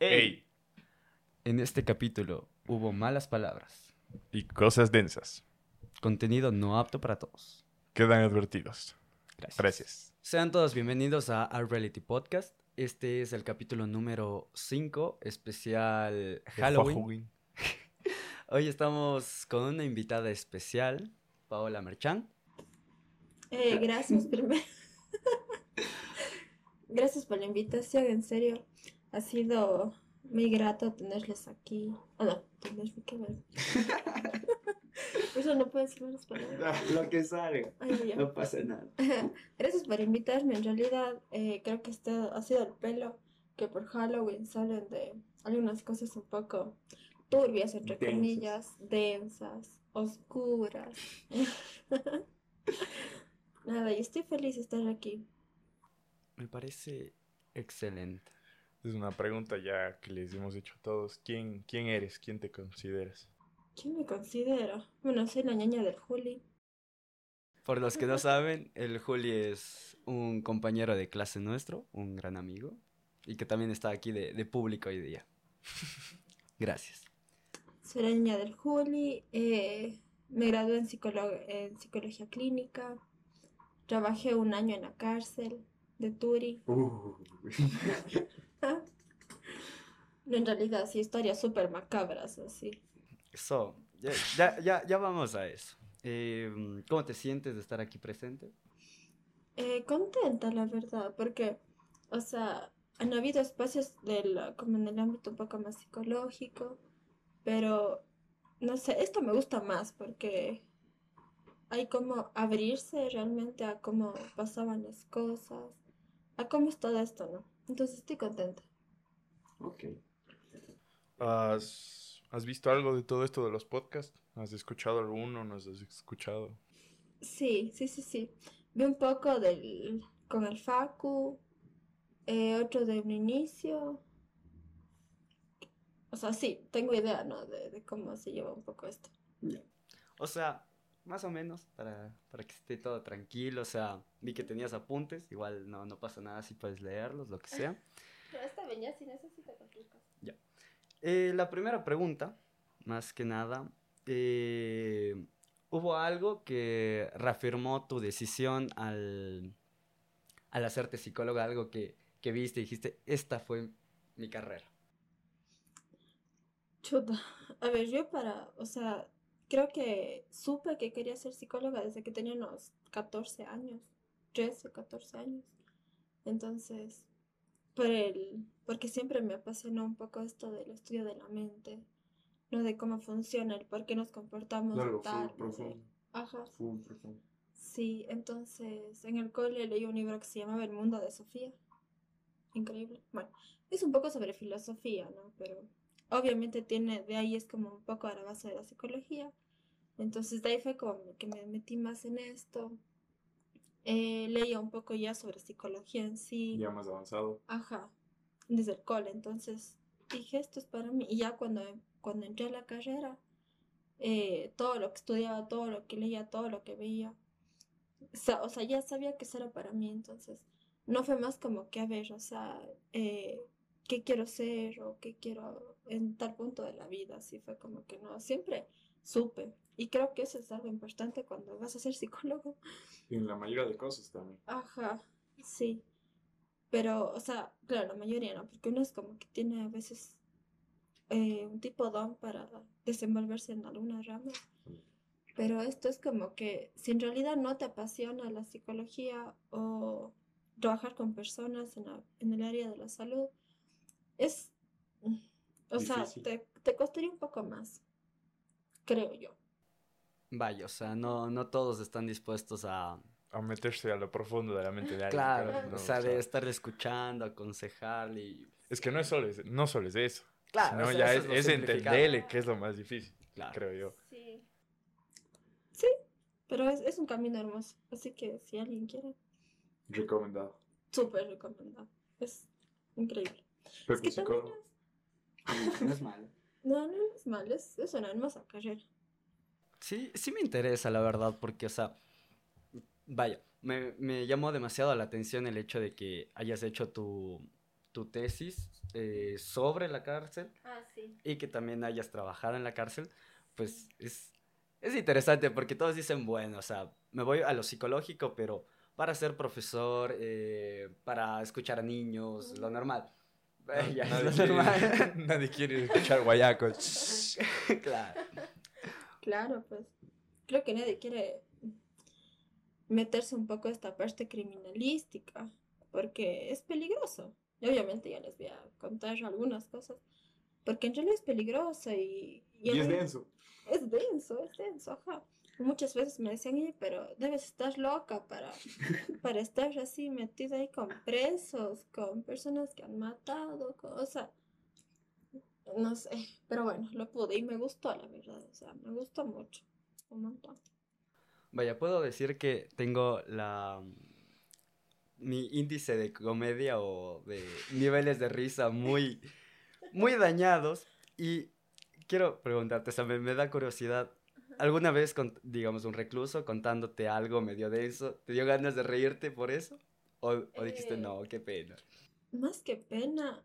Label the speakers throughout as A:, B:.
A: Ey,
B: En este capítulo hubo malas palabras,
A: y cosas densas.
B: contenido no apto para todos.
A: Quedan advertidos.
B: Gracias.
A: Gracias.
B: Sean todos bienvenidos a Our Reality Podcast. Este es el capítulo número 5, especial Halloween. Hoy estamos con una invitada especial, Paola Merchan.
C: Eh, gracias, primero. gracias por la invitación, en serio. Ha sido muy grato tenerles aquí. Ah, no, tenerme que ver. Por eso no puedo decir malas palabras.
D: Lo que salga.
C: Ay.
D: No pasa nada.
C: Gracias por invitarme. En realidad, eh, creo que este ha sido el pelo que por Halloween salen de algunas cosas un poco turbias, entre
D: Densas.
C: comillas, densas, oscuras. Nada, y estoy feliz de estar aquí.
B: Me parece excelente.
A: Es una pregunta ya que les hemos hecho a todos. ¿Quién, quién eres? ¿Quién te consideras?
C: ¿Quién me considera? Bueno, soy la ñaña del Juli.
B: Por los que no saben, el Juli es un compañero de clase nuestro, un gran amigo, y que también está aquí de, de público hoy día. Gracias.
C: Soy la ñaña del Juli. eh, me gradué en, psicolo- en psicología clínica. Trabajé un año en la cárcel de Turi.
D: Uh,
C: en realidad, sí, historias súper macabras, así.
B: So, ya, ya, ya, ya vamos a eso. Eh, ¿Cómo te sientes de estar aquí presente?
C: Eh, contenta, la verdad, porque, o sea, han habido espacios del, como en el ámbito un poco más psicológico, pero, no sé, esto me gusta más porque hay como abrirse realmente a cómo pasaban las cosas, a cómo es todo esto, ¿no? Entonces estoy contenta.
D: ok.
A: ¿Has, has visto algo de todo esto de los podcasts? ¿Has escuchado alguno? ¿No has escuchado?
C: Sí, sí, sí, sí. Vi un poco del, con el Facu, eh, otro de un inicio. O sea, sí, tengo idea, ¿no? De, de cómo se lleva un poco esto.
B: O sea, más o menos, para, para que esté todo tranquilo. O sea, vi que tenías apuntes, igual no, no pasa nada si puedes leerlos, lo que sea.
C: Pero esta venía si necesita cualquier cosa.
B: Eh, la primera pregunta, más que nada, eh, ¿hubo algo que reafirmó tu decisión al, al hacerte psicóloga? Algo que, que viste y dijiste, esta fue mi carrera.
C: Chuta. A ver, yo para, o sea, creo que supe que quería ser psicóloga desde que tenía unos 14 años, 13 o 14 años. Entonces, por el, porque siempre me apasionó un poco esto del estudio de la mente, no de cómo funciona, el por qué nos comportamos
D: Algo
C: tal.
D: full profundo.
C: Ajá.
D: Full profundo.
C: Sí, entonces en el cole leí un libro que se llamaba El mundo de Sofía. Increíble. Bueno, es un poco sobre filosofía, ¿no? Pero obviamente tiene, de ahí es como un poco a la base de la psicología. Entonces de ahí fue como que me metí más en esto. Eh, leía un poco ya sobre psicología en sí.
D: Ya más avanzado.
C: Ajá, desde el cole. Entonces dije, esto es para mí. Y ya cuando, cuando entré a la carrera, eh, todo lo que estudiaba, todo lo que leía, todo lo que veía, o sea, ya sabía que eso era para mí. Entonces, no fue más como que, a ver, o sea, eh, qué quiero ser o qué quiero en tal punto de la vida. Así fue como que no, siempre supe. Y creo que eso es algo importante cuando vas a ser psicólogo.
D: Y en la mayoría de cosas también.
C: Ajá, sí. Pero, o sea, claro, la mayoría no, porque uno es como que tiene a veces eh, un tipo don para desenvolverse en algunas ramas. Pero esto es como que si en realidad no te apasiona la psicología o trabajar con personas en, la- en el área de la salud, es, o sea, te, te costaría un poco más, creo yo.
B: Vaya, o sea, no, no todos están dispuestos a,
A: a meterse a lo profundo de la mente de alguien.
B: Claro,
A: ¿no?
B: o
A: O
B: sea, de estar escuchando, aconsejarle y...
A: Es que no es solo, es- no solo es de eso.
B: Claro,
A: sino
B: o sea,
A: ya
B: eso
A: es,
B: es
A: es entenderle que es lo más difícil,
B: Claro.
A: creo yo.
C: Sí. Sí, pero es, es un camino hermoso. Así que si alguien quiere,
D: Recomendado.
C: súper recomendado. Es increíble.
D: Pepe
C: Es que también es-
B: No es malo.
C: No, no es mal, es, es una hermosa carrera.
B: Sí, sí me interesa, la verdad, porque, o sea, vaya, me, me llamó demasiado la atención el hecho de que hayas hecho tu, tu tesis eh, sobre la cárcel
C: Ah, sí.
B: y que también hayas trabajado en la cárcel, pues es, es interesante porque todos dicen, bueno, o sea, me voy a lo psicológico, pero para ser profesor, eh, para escuchar a niños, lo normal. Eh, ya,
A: nadie,
B: lo
A: quiere,
B: normal.
A: nadie quiere escuchar guayacos.
B: claro.
C: Claro, pues creo que nadie quiere meterse un poco a esta parte criminalística, porque es peligroso. Y obviamente ya les voy a contar algunas cosas, porque en realidad es peligroso y...
D: Y es denso.
C: Es denso, es denso, ajá. Muchas veces me decían, "Oye, pero debes estar loca para, para estar así metida ahí con presos, con personas que han matado, con- o sea, no sé, pero bueno, lo pude y me gustó, la verdad, o sea, me gustó mucho, un montón.
B: Vaya, puedo decir que tengo la mi índice de comedia o de niveles de risa muy muy dañados y quiero preguntarte, o sea, me, me da curiosidad. ¿Alguna vez, con, digamos, un recluso contándote algo medio denso, te dio ganas de reírte por eso? ¿O, o dijiste,
C: Eh,
B: no, qué pena?
C: Más que pena,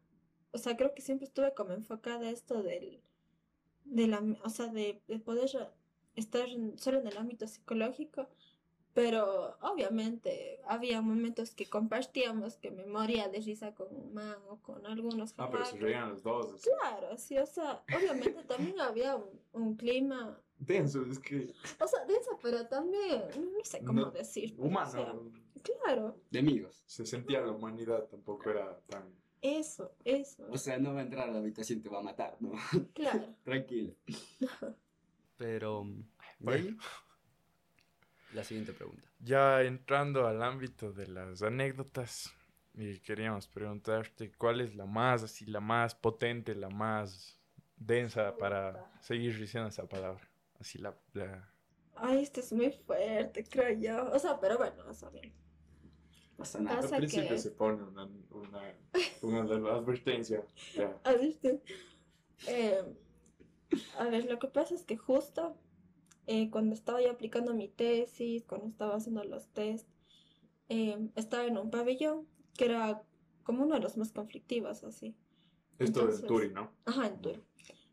C: o sea, creo que siempre estuve como enfocada a esto del, de la, o sea, de, de poder estar solo en el ámbito psicológico, pero obviamente había momentos que compartíamos que me moría de risa con un man o con algunos
D: Ah, pero se reían los dos.
C: Claro, sí, o sea, obviamente también había un, un clima,
D: Denso, es que.
C: o sea, denso, pero también, no, sé cómo
D: No,
C: decir.
D: Humano.
C: o sea, claro,
E: De amigos.
D: Se sentía la humanidad, tampoco era tan.
C: eso, eso,
E: O sea, no va a entrar a la habitación y te va a matar, ¿no?
C: claro.
E: Tranquilo.
B: Pero, ¿de
A: Bueno.
B: La siguiente pregunta.
A: Ya entrando al ámbito de las anécdotas, y queríamos preguntarte cuál es la más, así, la más potente, la más densa para seguir diciendo esa palabra. Así la, la-
C: Ay, esto es muy fuerte, creo yo. O sea, pero bueno, o sea, bien.
E: Pasa nada.
C: Pasa
D: Al principio
C: que-
D: se pone una, una, una advertencia. Ya.
C: ¿Has visto? Eh, a ver, lo que pasa es que justo eh, cuando estaba yo aplicando mi tesis, cuando estaba haciendo los test, eh, estaba en un pabellón que era como uno de los más conflictivos, así.
D: Esto
C: Entonces-
D: del Turi, ¿no?
C: Ajá, en Turi.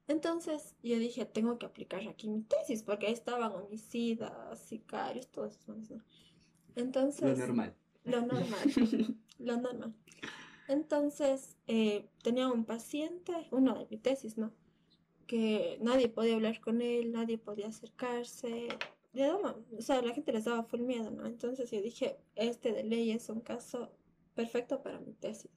C: Entonces yo dije, tengo que aplicar aquí mi tesis, porque ahí estaban homicidas, sicarios, todos esos manes, ¿no? Entonces...
E: Lo normal.
C: Lo normal. lo normal. Entonces, eh, tenía un paciente, uno de mi tesis, ¿no? Que nadie podía hablar con él, nadie podía acercarse. Le daba- o sea, la gente les daba full miedo, ¿no? Entonces yo dije, este de ley es un caso perfecto para mi tesis.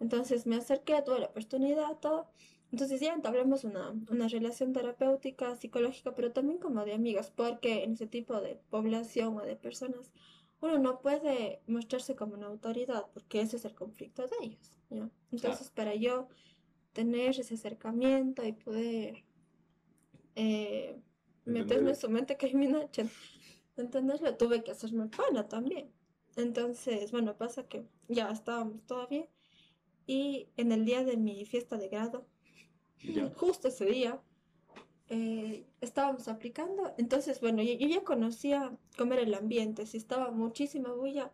C: Entonces me acerqué, tuve la oportunidad, todo. Entonces ya entablamos una, una relación terapéutica, psicológica, pero también como de amigos, porque en ese tipo de población o de personas uno no puede mostrarse como una autoridad porque ese es el conflicto de ellos, ¿ya? Entonces, para yo tener ese acercamiento y poder eh, meterme en su mente criminal, chen- entenderlo, tuve que hacerme pana también. Entonces, bueno, pasa que ya estábamos bien y en el día de mi fiesta de grado,
D: Ya.
C: justo ese día, eh, estábamos aplicando. Entonces, bueno, yo, yo ya conocía cómo era el ambiente. Si estaba muchísima bulla,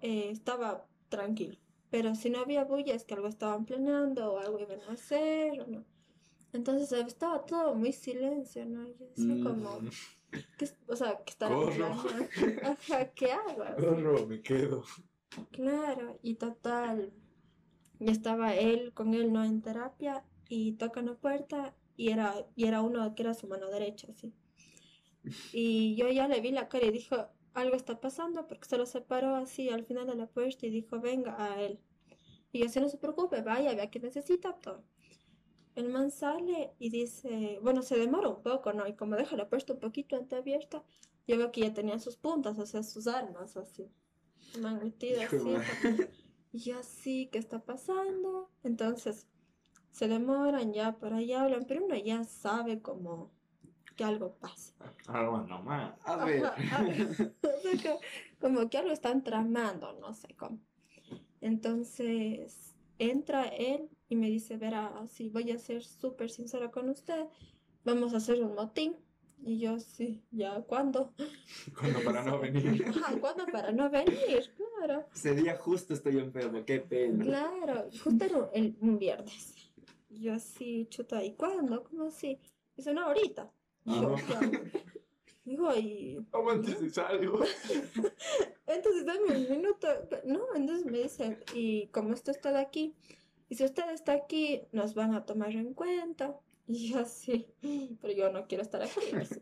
C: eh, estaba tranquilo. Pero si no había bulla, es que algo estaban planeando o algo iban a hacer o no. Entonces eh, estaba todo muy silencio, ¿no? Yo decía
E: Mm.
C: como, ¿qué o sea,
D: Corro.
C: planeando? Ajá, ¿qué hago?
D: Corro, me quedo.
C: Claro, y total, ya estaba él con él, ¿no? En terapia, y tocan la puerta, y era, y era uno que era su mano derecha, así. Y yo ya le vi la cara y dijo, algo está pasando, porque se lo separó así al final de la puerta y dijo, venga a él. Y yo, si no se preocupe, vaya, vea que necesita todo. El man sale y dice, bueno, se demora un poco, ¿no? Y como deja la puerta un poquito entreabierta, yo veo que ya tenían sus puntas, o sea, sus armas así. Me han metido así. Y yo así, ¿qué está pasando? Entonces, se demoran ya, por ahí hablan, pero uno ya sabe como que algo pasa.
D: Algo nomás.
E: A ver.
C: Ajá, a ver. O sea, que- como que algo están tramando, no sé cómo. Entonces, entra él y me dice, verá, si voy a ser súper sincera con usted, vamos a hacer un motín. Y yo, sí, ¿ya cuándo?
D: Cuando para no venir.
C: ¿cuándo para no venir? Claro,
E: Ese día justo estoy enfermo, qué pena.
C: claro, justo era el, un viernes. Y Yo así, chuta, ¿y cuándo? ¿Cómo así? Dice, no, ahorita. Y yo. Digo, y
D: Aguante si salgo.
C: Entonces dame un minuto. No, entonces me dice, y como usted está de aquí, y si usted está aquí, nos van a tomar en cuenta. Y yo así, pero yo no quiero estar aquí. así.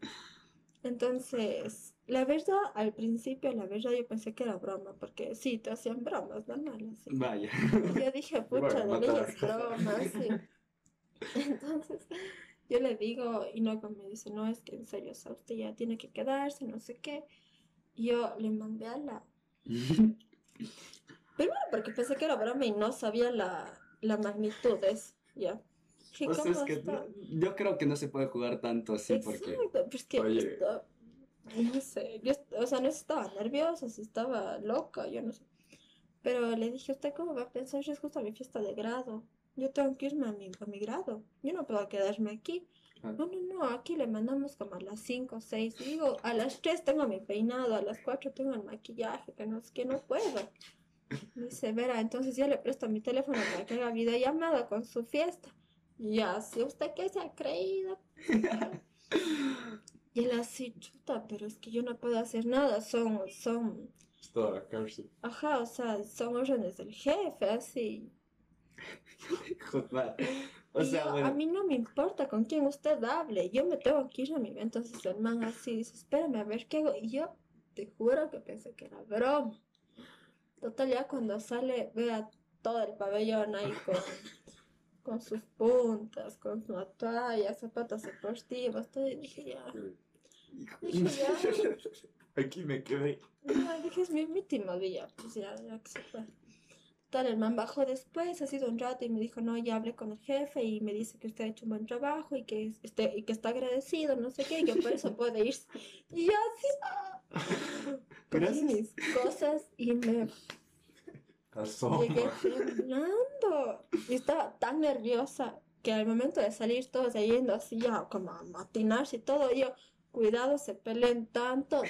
C: Entonces, la verdad, al principio, la verdad, yo pensé que era broma, porque sí, te hacían bromas, normal, así.
E: Vaya.
C: Y yo dije, pucha, de ley
D: matar.
C: es broma, sí. Entonces, yo le digo, y no me dice, no, es que en serio, o sea, usted ya tiene que quedarse, no sé qué. Y yo le mandé a la... Primero porque pensé que era broma y no sabía la, la magnitud de eso, ya. Dije,
E: O sea,
C: ¿cómo
E: es que
C: está?
E: no- yo creo que no se puede jugar tanto así porque...
C: Exacto, pero es que
D: Oye.
C: esto- no sé, yo, o sea, no estaba nerviosa, si estaba loca, yo no sé. Pero le dije, ¿usted cómo va a pensar? Es justo mi fiesta de grado. Yo tengo que irme a mi, a mi grado. Yo no puedo quedarme aquí.
E: Ah.
C: No, no, no, aquí le mandamos como a las 5 o 6. Digo, a las 3 tengo mi peinado, a las 4 tengo el maquillaje, que no es que no puedo. Me dice, Vera, entonces yo le presto mi teléfono para que haga videollamada con su fiesta. Y yo, así, ¿usted qué se ha creído? Y él así, chuta, pero es que yo no puedo hacer nada, son, son,
D: Es toda la cárcel.
C: ajá, o sea, son órdenes del jefe, así.
E: O sea,
C: yo, a
E: bueno.
C: mí no me importa con quién usted hable, yo me tengo que ir a mi Entonces el man así dice, espérame a ver qué hago. Y yo te juro que pensé que era broma. Total, ya cuando sale, vea todo el pabellón ahí con, con sus puntas, con su toalla, zapatos deportivos, todo. Y dije, ya, dije, ya.
D: Aquí me quedé.
C: Ya, dije, es mi último día, pues ya, ya que se fue. Tal, el man bajó después, ha sido un rato y me dijo, no, ya hablé con el jefe y me dice que usted ha hecho un buen trabajo y que, es- este, y que está agradecido, no sé qué, y que por eso puede irse. Y yo así, ah, cogí mis cosas y me
D: Asoma.
C: llegué temblando. Y estaba tan nerviosa que al momento de salir todos yendo así ya como a matinarse y todo, yo, cuidado, se peleen tanto,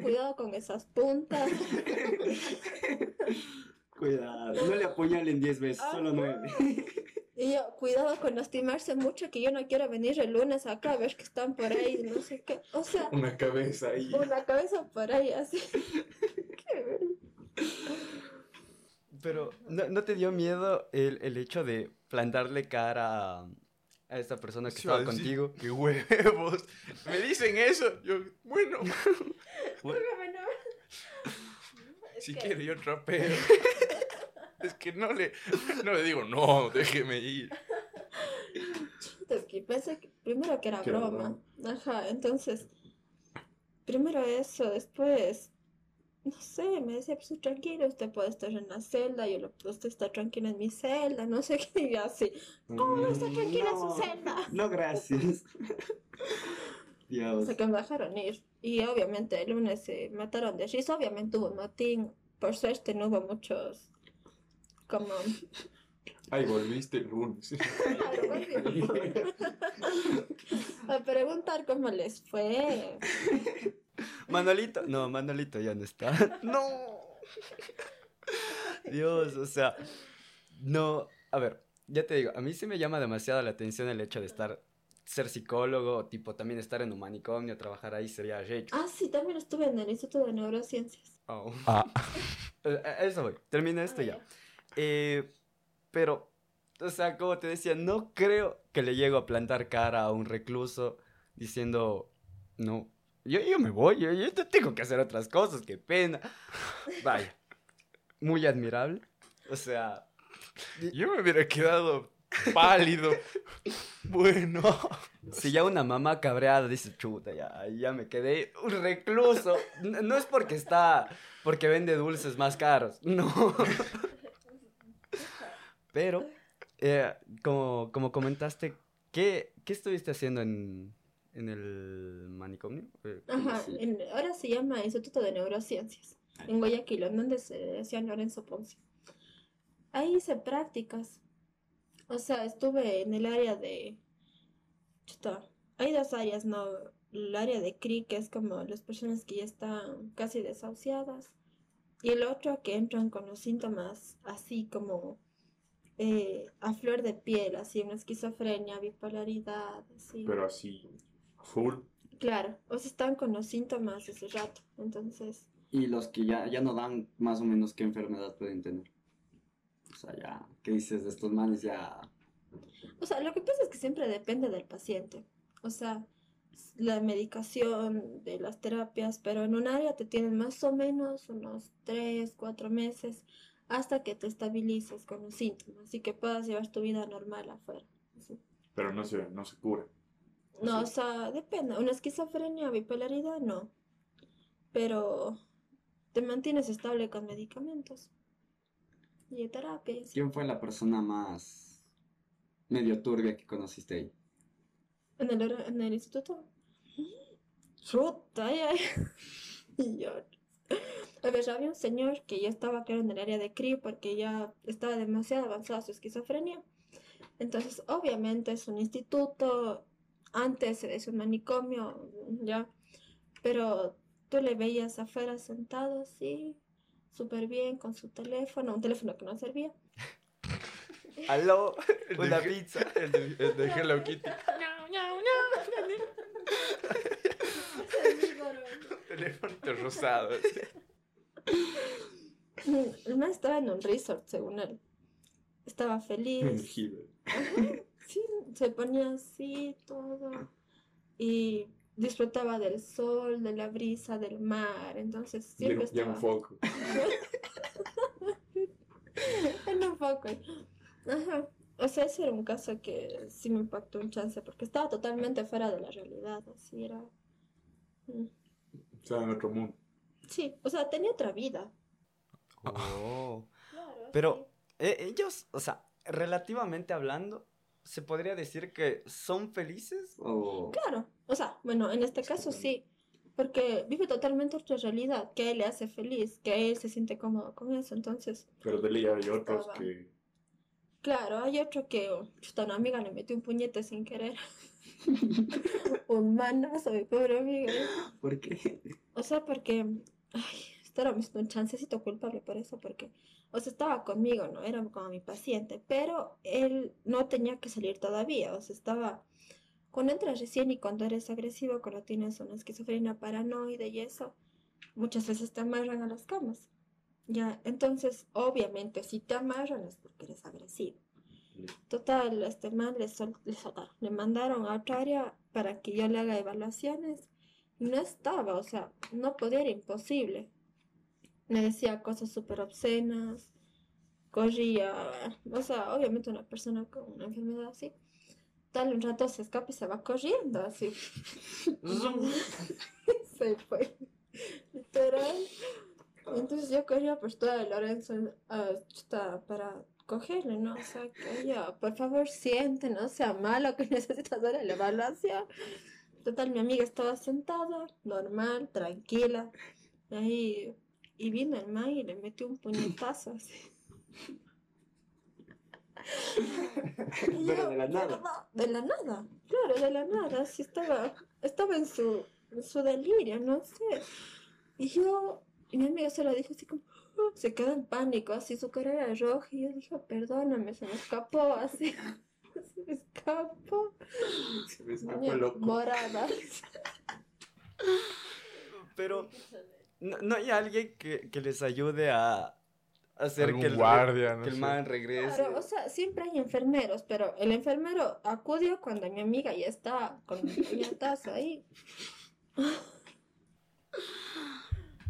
C: cuidado con esas puntas.
E: Cuidado, no le apuñalen 10 veces, solo
C: Ajá.
E: 9.
C: Y yo, cuidado con lastimarse mucho, que yo no quiero venir el lunes acá a ver que están por ahí, no sé qué. O sea,
D: Una cabeza ahí.
C: una cabeza por ahí así. Qué
B: Pero, ¿no, no te dio miedo el, el hecho de plantarle cara a, a esta persona que
A: Sí,
B: estaba
A: decir,
B: contigo?
A: ¡Qué huevos! Me dicen eso. Yo, bueno,
C: Bueno,
A: si
C: que-
A: quiere yo trapeo. Es que no le, no le digo, no, déjeme ir.
C: Es que pensé que primero que era broma. Ajá, entonces, primero eso, después, no sé, me decía, pues tranquilo, usted puede estar en la celda, yo lo, usted está tranquila en mi celda, no sé qué, y yo así, ¿cómo no está tranquila en su celda?
E: No, gracias.
C: O
E: Dios.
C: sea, que me dejaron ir. Y obviamente el lunes se mataron de risa, obviamente hubo un motín, por suerte no hubo muchos, como...
D: Ay, volviste el lunes.
C: A preguntar cómo les fue.
B: Manolito, no, Manolito ya no está. No. Dios, o sea, no, a ver, ya te digo, a mí sí me llama demasiado la atención el hecho de estar, ser psicólogo, tipo también estar en un manicomio, trabajar ahí sería recho.
C: Ah, sí, también estuve en el Instituto de Neurociencias.
B: Oh.
A: Ah.
B: Eh, eso voy, termina esto
C: Ah,
B: ya. Eh, pero, o sea, como te decía, no creo que le llego a plantar cara a un recluso diciendo, no, yo, yo me voy, yo, yo te- tengo que hacer otras cosas, qué pena. Vaya, muy admirable. O sea,
A: Yo me hubiera quedado pálido. Bueno.
B: Si ya una mamá cabreada dice, chuta, ya, ya me quedé un recluso. N- No es porque está, porque vende dulces más caros, no. Pero, eh, como, como comentaste, ¿qué, qué estuviste haciendo en, en el manicomio? Eh,
C: Ajá, en- ahora se llama Instituto de Neurociencias, en Guayaquil, en donde se decía Lorenzo Ponce. Ahí hice prácticas. O sea, estuve en el área de... Chuta, hay dos áreas, ¿no? El área de CRI, que es como las personas que ya están casi desahuciadas. Y el otro que entran con los síntomas así como eh, a flor de piel, así una esquizofrenia, bipolaridad, así.
D: Pero así, full.
C: Claro, o sea, están con los síntomas ese rato. Entonces,
E: Y los que ya, ya no dan, más o menos, ¿qué enfermedad pueden tener? O sea, ya, ¿qué dices de estos males? Ya,
C: o sea, lo que pasa es que siempre depende del paciente. O sea, la medicación, de las terapias, pero en un área te tienen más o menos unos 3, 4 meses hasta que te estabilices con los síntomas y que puedas llevar tu vida normal afuera.
D: Pero no se, no se cura.
C: No,
D: Sí.
C: o sea, depende. Una esquizofrenia, bipolaridad, no. Pero te mantienes estable con medicamentos y terapia. y así.
E: ¿quién fue la persona más medio turbia que conociste ahí?
C: ¿En el, en el instituto? Chuta, ay, ay. Y yo. A ver, había un señor que ya estaba, creo, en el área de CRI porque ya estaba demasiado avanzada su esquizofrenia. Entonces, obviamente es un instituto, antes es un manicomio, ya. Pero tú le veías afuera sentado así, súper bien, con su teléfono, un teléfono que no servía.
B: Aló, una
A: de-
B: pizza.
A: El de, el de Hello Kitty. Teléfono rosado.
C: El man estaba en un resort, según él. Estaba feliz. Sí, se ponía así todo y disfrutaba del sol, de la brisa, del mar. Entonces siempre
D: Ya un
C: estaba
D: foco.
C: en un foco. Ajá. O sea, ese era un caso que sí me impactó un chance porque estaba totalmente fuera de la realidad. Así era. Mm.
D: Estaba en otro mundo.
C: Sí, o sea, tenía otra vida.
B: Oh.
C: Claro,
B: Pero eh, ellos, o sea, relativamente hablando, ¿se podría decir que son felices?
E: O
C: Claro, o sea, bueno, en este caso sí, porque vive totalmente otra realidad, que a él le hace feliz, que a él se siente cómodo con eso, entonces,
D: Pero de ley hay otros
C: Estaba.
D: que.
C: claro, hay otro que, oh, chuta, una amiga le metió un puñete sin querer, un manazo, mi pobre amiga,
E: ¿por qué?
C: o sea, porque, ay, esto era un chancecito culpable por eso, porque, o sea, estaba conmigo, ¿no? Era como mi paciente, pero él no tenía que salir todavía, o sea, estaba, cuando entras recién y cuando eres agresivo, cuando tienes una esquizofrenia paranoide y eso, muchas veces te amarran a las camas. Ya, entonces, obviamente, si te amarran es porque eres agresivo. Total, este man le, sol- le soltaron, le mandaron a otra área para que yo le haga evaluaciones no estaba, o sea, no podía, era imposible. Me decía cosas súper obscenas, corría, o sea, obviamente una persona con una enfermedad así, tal un rato se escapa y se va corriendo, así. se fue, literal. Entonces yo corría por toda Lorenzo ah, para cogerle, ¿no? O sea, que ella, por favor, siente, no sea malo que necesitas hacer la evaluación. Total, mi amiga estaba sentada, normal, tranquila. Ahí, y vino el man y le metió un puñetazo así.
E: Pero
C: yo,
E: de la nada.
C: "Pero De la nada, claro, de la nada. Así estaba, estaba en su, en su delirio, no sé. Y yo, y mi amiga se lo dijo así como, "Oh", se quedó en pánico, así su cara era roja. Y yo dije, perdóname, se me escapó, así. Se me escapó.
D: Se me el loco.
C: Morada.
B: Pero no, no hay alguien que, que les ayude a hacer que el,
A: guardia, no
B: que el man regrese.
C: Claro, o sea, siempre hay enfermeros, pero el enfermero acudió cuando mi amiga ya está con el puñetazo ahí.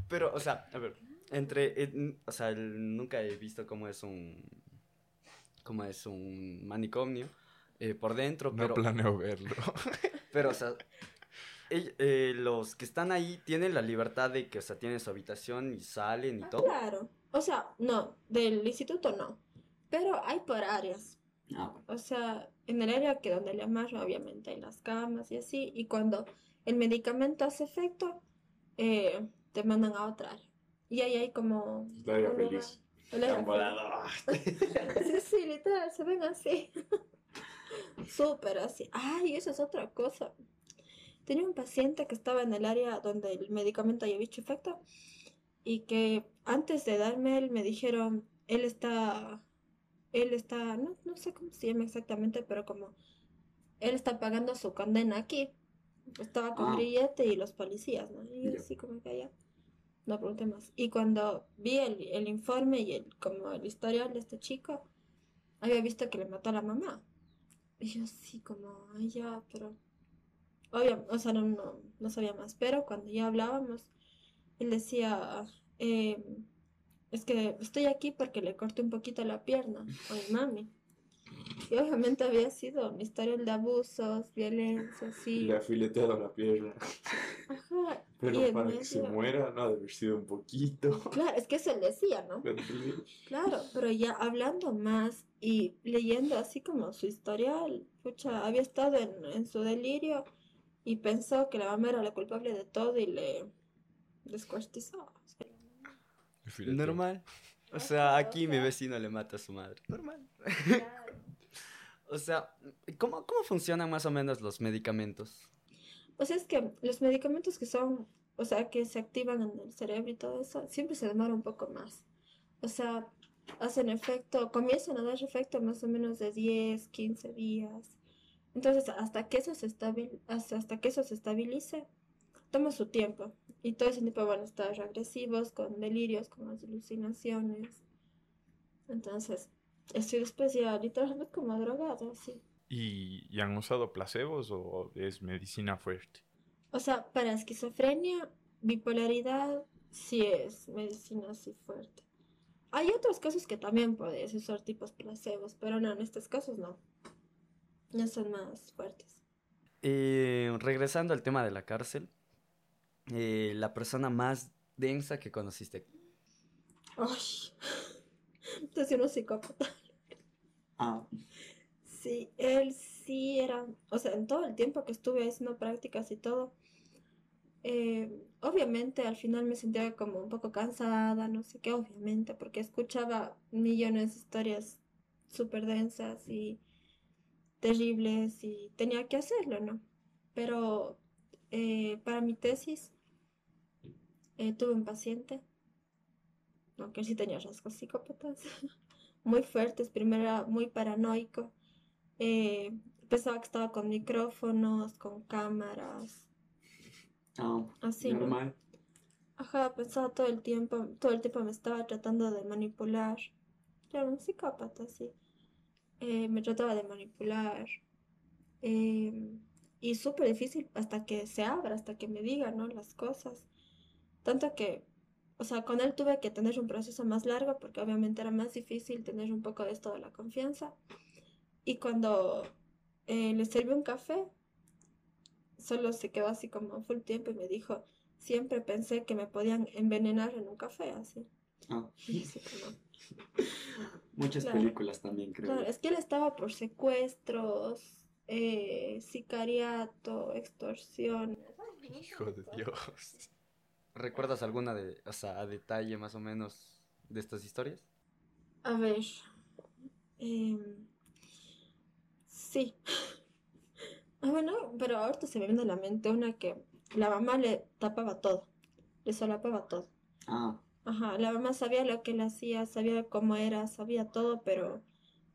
B: Pero, o sea, a ver, entre, en- o sea, el- nunca he visto cómo es un, como es un manicomio eh, por dentro,
A: No
B: pero,
A: planeo verlo.
B: pero, o sea, eh, los que están ahí tienen la libertad de que, o sea, tienen su habitación y salen y
C: Ah,
B: todo.
C: Claro. O sea, no, del instituto no. Pero hay por áreas.
E: Ah, bueno.
C: O sea, en el área que donde le amarran, obviamente hay las camas y así. Y cuando el medicamento hace efecto, eh, te mandan a otra área. Y ahí hay como.
D: El área feliz.
E: Volado.
C: feliz. Sí, sí, literal, se ven así. Súper así. Ay, eso es otra cosa. Tenía un paciente que estaba en el área donde el medicamento había hecho efecto y que antes de darme él me dijeron, él está, él está, no, no sé cómo se llama exactamente, pero como él está pagando su condena aquí. Estaba con
E: Ah.
C: grillete y los policías, ¿no? Y yo así como que allá. No pregunté más. Y cuando vi el, el informe y el, como el historial de este chico, había visto que le mató a la mamá. Y yo así como, ay ya, pero... Obvio, o sea, no, no, no sabía más. Pero cuando ya hablábamos, él decía, eh, es que estoy aquí porque le corté un poquito la pierna a mi mami. Y obviamente había sido un historial de abusos, violencia, sí.
D: Le ha fileteado la pierna.
C: Ajá. y
D: Pero para que se
C: medio-
D: muera, no, ha de haber sido un poquito.
C: Claro, es que eso él decía, ¿no? Claro, pero ya hablando más y leyendo así como su historial, pucha, había estado en, en su delirio y pensó que la mamá era la culpable de todo y le descuartizó.
B: Normal. O sea, aquí mi vecino le mata a su madre. Normal. O sea, ¿cómo, ¿cómo funcionan más o menos los medicamentos?
C: Sea, es que los medicamentos que son, o sea, que se activan en el cerebro y todo eso, siempre se demora un poco más. O sea, hacen efecto, comienzan a dar efecto más o menos de 10, 15 días. Entonces, hasta que eso se estabil- hasta, hasta que eso se estabilice, toma su tiempo. Y todo ese tipo van a estar agresivos, con delirios, con alucinaciones. Entonces, estoy después ya literalmente como drogado, así.
A: ¿Y, y han usado placebos o es medicina fuerte?
C: O sea, para esquizofrenia, bipolaridad, sí es medicina así fuerte. Hay otros casos que también puedes usar tipos placebos, pero no, en estos casos no. No son más fuertes.
B: Eh, regresando al tema de la cárcel, eh, la persona más densa que conociste.
C: Ay, entonces uno psicópata.
E: Ah,
C: Sí, él sí era, o sea, en todo el tiempo que estuve haciendo prácticas y todo, eh, obviamente al final me sentía como un poco cansada, no sé qué, obviamente, porque escuchaba millones de historias súper densas y terribles y tenía que hacerlo, ¿no? Pero eh, para mi tesis eh, tuve un paciente, aunque él sí tenía rasgos psicópatas, muy fuertes, primero era muy paranoico. Eh, pensaba que estaba con micrófonos, con cámaras,
E: ah,
C: así, ¿no?
E: normal.
C: Ajá, pensaba todo el tiempo, todo el tiempo me estaba tratando de manipular. Era un psicópata, sí. Eh, me trataba de manipular. Eh, y súper difícil hasta que se abra, hasta que me diga, ¿no? Las cosas. Tanto que, o sea, con él tuve que tener un proceso más largo porque obviamente era más difícil tener un poco de esto de la confianza. Y cuando eh, le serví un café, solo se quedó así como full tiempo y me dijo, siempre pensé que me podían envenenar en un café, así.
E: Ah,
C: Y así como,
E: muchas
C: Claro.
E: películas también, creo.
C: Claro, es que él estaba por secuestros, eh, sicariato, extorsión.
A: Hijo de Dios.
B: ¿Recuerdas alguna de, o sea, a detalle más o menos de estas historias?
C: A ver. em, sí. Ah, bueno, pero ahorita se me viene a la mente una que la mamá le tapaba todo, le solapaba todo.
E: Ah,
C: Ajá, la mamá sabía lo que él hacía, sabía cómo era, sabía todo, pero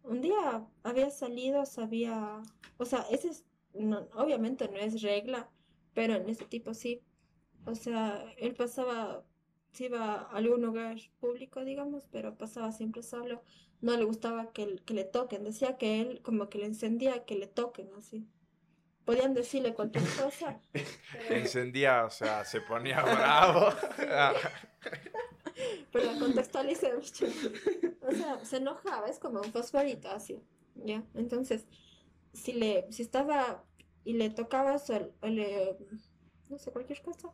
C: un día había salido, sabía, o sea, ese es, no, obviamente no es regla, pero en ese tipo sí. O sea, él pasaba, se iba a algún lugar público, digamos, pero pasaba siempre solo. No le gustaba que, le toquen, decía que él como que le encendía que le toquen, así. Podían decirle cualquier cosa. pero-
A: Encendía, o sea, se ponía bravo.
C: Pero contextualicemos. O sea, se enojaba, es como un fosforito así, ¿ya? Entonces, si le, si estaba y le tocabas o, o le, no sé, cualquier cosa,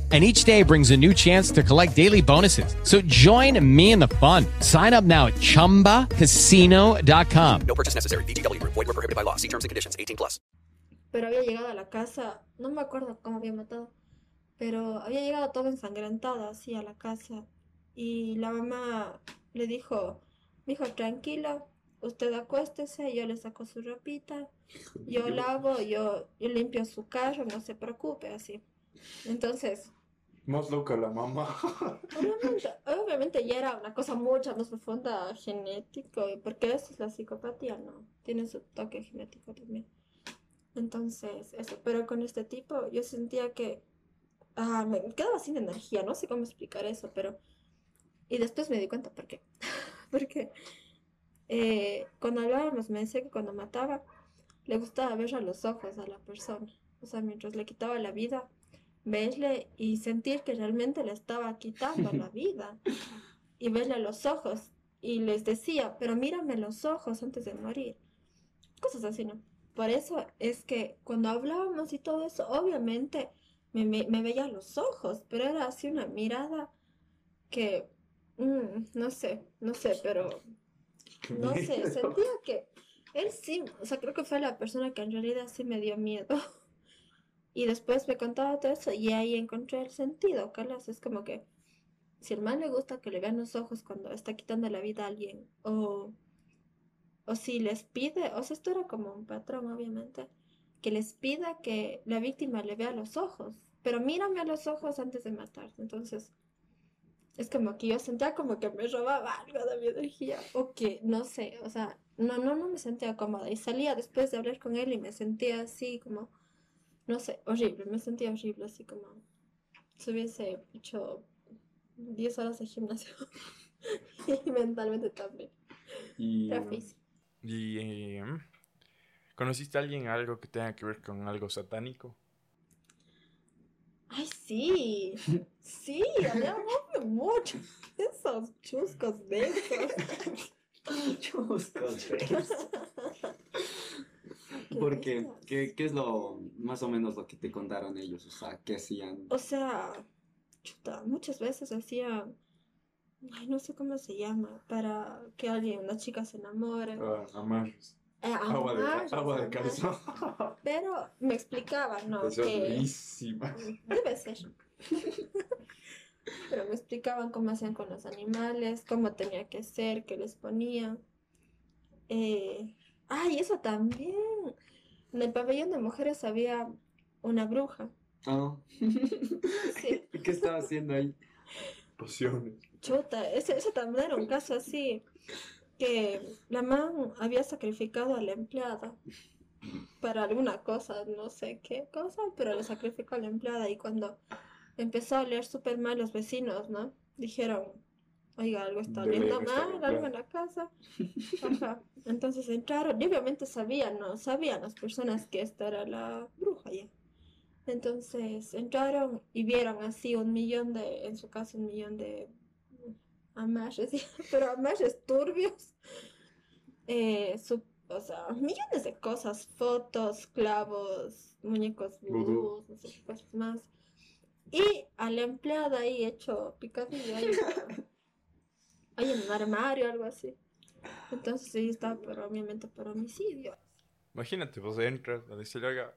F: And each day brings a new chance to collect daily bonuses. So join me in the fun. Sign up now at chumbacasino.com.
G: No purchase necessary. VGW Group. Void were prohibited by law. See terms and conditions. 18 plus.
C: Pero había llegado a la casa, no me acuerdo cómo había matado, pero había llegado todo ensangrentado así a la casa. Y la mamá le dijo, mijo, tranquilo, usted acuéstese, yo le saco su ropita, yo lavo, yo, yo limpio su carro, no se preocupe, así. Entonces,
D: Más loca la mamá.
C: obviamente, obviamente ya era una cosa mucho más profunda genético, porque eso es la psicopatía, ¿no? Tiene su toque genético también. Entonces, eso, pero con este tipo yo sentía que ah, me quedaba sin energía, no sé cómo explicar eso, pero... Y después me di cuenta por qué. Porque eh, cuando hablábamos me decía que cuando mataba le gustaba ver a los ojos a la persona. O sea, mientras le quitaba la vida, verle y sentir que realmente le estaba quitando la vida. Y verle a los ojos. Y les decía, pero mírame los ojos antes de morir. Cosas así, ¿no? Por eso es que cuando hablábamos y todo eso, obviamente me, me, me veía los ojos, pero era así una mirada que, mm, no sé, no sé, pero no sé, sentía que él sí, o sea, creo que fue la persona que en realidad sí me dio miedo. Y después me contaba todo eso y ahí encontré el sentido, Carlos. Es como que si el man le gusta que le vean los ojos cuando está quitando la vida a alguien, o, o si les pide, o sea, esto era como un patrón, obviamente, que les pida que la víctima le vea los ojos, pero mírame a los ojos antes de matarse. Entonces, es como que yo sentía como que me robaba algo de mi energía, o que no sé, o sea, no, no, no me sentía cómoda. Y salía después de hablar con él y me sentía así como no sé, horrible, me sentía horrible, así como si hubiese hecho 10 horas de gimnasio y mentalmente también.
D: Y,
C: Era físico.
A: ¿Y eh, conociste a alguien algo que tenga que ver con algo satánico?
C: Ay, sí, sí, había mucho esos chuscos de esos.
E: Chuscos de esos. Porque, ¿qué, ¿qué es lo más o menos lo que te contaron ellos? O sea, ¿qué hacían?
C: O sea, chuta, muchas veces hacía, ay, no sé cómo se llama, para que alguien, una chica se enamore.
D: Ah, amarres.
C: Eh,
D: Agua de, agua calzón.
C: Pero me explicaban, ¿no?
D: Eso es
C: que
D: buenísima.
C: debe ser. Pero me explicaban cómo hacían con los animales, cómo tenía que ser, qué les ponían. Eh, ay, eso también. En el pabellón de mujeres había una bruja.
E: Ah.
C: Sí.
E: ¿Y ¿Qué estaba haciendo ahí?
D: Pociones.
C: Chuta, ese, ese también era un caso así, que la man había sacrificado a la empleada para alguna cosa, no sé qué cosa, pero le sacrificó a la empleada y cuando empezó a oler súper mal los vecinos, ¿no? Dijeron, oiga, algo está oliendo mal, algo en la casa. Ajá. Entonces entraron, y obviamente sabían, ¿no? Sabían las personas que esta era la bruja ya. Entonces entraron y vieron así un millón de, en su caso un millón de amarres, pero amarres turbios. Eh, su- o sea, millones de cosas, fotos, clavos, muñecos
D: Vudú.
C: no sé qué cosas más. Y a la empleada ahí hecho picadillo ahí en un armario, algo así. Entonces ella estaba, pero obviamente por homicidio.
A: Imagínate, vos entras a decirle, oiga,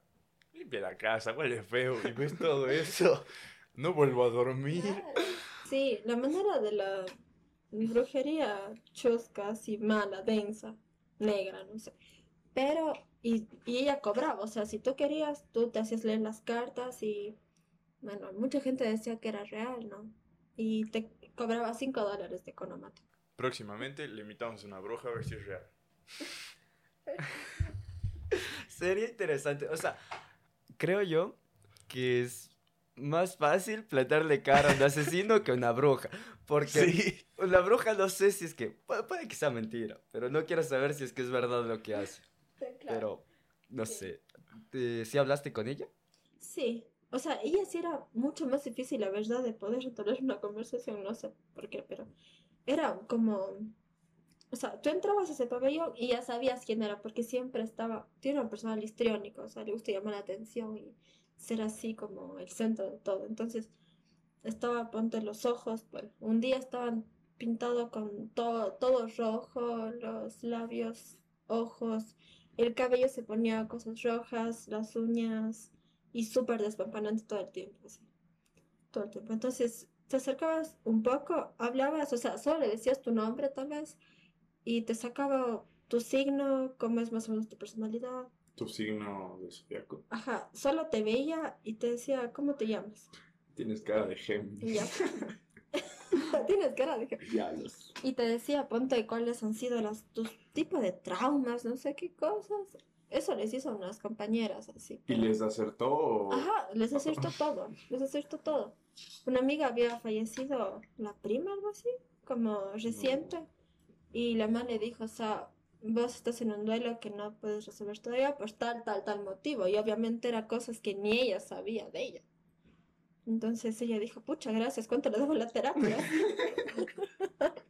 A: limpia la casa, huele feo, y ves todo eso. No vuelvo a dormir.
C: Sí, la manera de la brujería chusca, así mala, densa, negra, no sé. Pero, y, y ella cobraba, o sea, si tú querías, tú te hacías leer las cartas y, bueno, mucha gente decía que era real, ¿no? Y te cobraba 5 dólares de economato.
A: Próximamente le invitamos a una bruja a ver si es real.
B: Sería interesante. O sea, creo yo que es más fácil plantarle cara a un asesino que a una bruja. Porque
A: Sí.
B: una bruja no sé si es que. Puede, puede que sea mentira, pero no quiero saber si es que es verdad lo que hace. Pero, no sé. Eh, ¿Sí hablaste con ella?
C: Sí, o sea, ella sí era mucho más difícil, la verdad, de poder retomar una conversación, no sé por qué, pero era como, o sea, tú entrabas a ese pabellón y ya sabías quién era, porque siempre estaba, tiene una persona histriónica, o sea, le gusta llamar la atención y ser así como el centro de todo. Entonces, estaba, ponte los ojos, pues, un día estaban pintados con todo, todo rojo, los labios, ojos, el cabello se ponía cosas rojas, las uñas, y súper despampanante todo el tiempo, así. Todo el tiempo. Entonces, te acercabas un poco, hablabas, o sea, solo le decías tu nombre tal vez, y te sacaba tu signo, cómo es más o menos tu personalidad.
D: Tu signo de zodiaco.
C: Ajá, solo te veía y te decía, ¿cómo te llamas?
D: Tienes cara de Géminis.
C: Tienes cara de...
D: Diablos.
C: Y te decía, ponte cuáles han sido los, tus tipos de traumas, no sé qué cosas. Eso les hizo a unas compañeras así.
D: ¿Y les acertó o...?
C: Ajá, les acertó todo, les acertó todo. Una amiga había fallecido, la prima, algo así, como reciente, y la mamá le dijo, o sea, vos estás en un duelo que no puedes resolver todavía por tal, tal, tal motivo, y obviamente era cosas que ni ella sabía de ella. Entonces ella dijo, pucha, gracias, ¿cuánto le debo la terapia?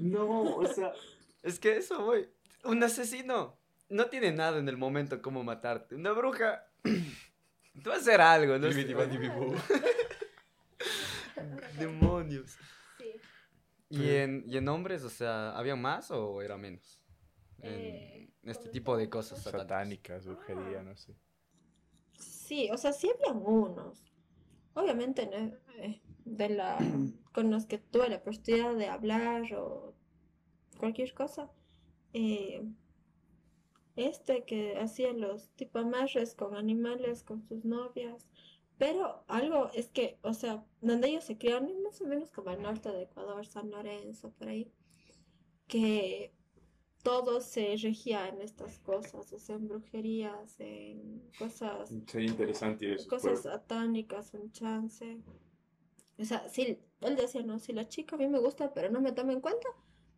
B: No, o sea, es que eso, güey. Un asesino no tiene nada en el momento como matarte. Una bruja, tú vas a hacer algo, ¿no? Demonios.
C: Sí.
B: ¿Y en, ¿Y en hombres, o sea, había más o era menos? En
C: Eh,
B: este tipo de cosas satánicas.
A: Satánicas, brujería, no sé.
C: Sí, o sea, sí habían unos. Obviamente, ¿no? Eh, de la, con los que tuve la oportunidad de hablar o cualquier cosa. eh, este que hacía los tipo amarres con animales, con sus novias. Pero algo es que, o sea, donde ellos se criaron, más o menos como al norte de Ecuador, San Lorenzo, por ahí, que todo se regía en estas cosas, o sea, en brujerías, en cosas
D: Sería interesante esos
C: cosas satánicas, un chance. O sea, sí, él decía, no, si la chica a mí me gusta, pero no me toma en cuenta,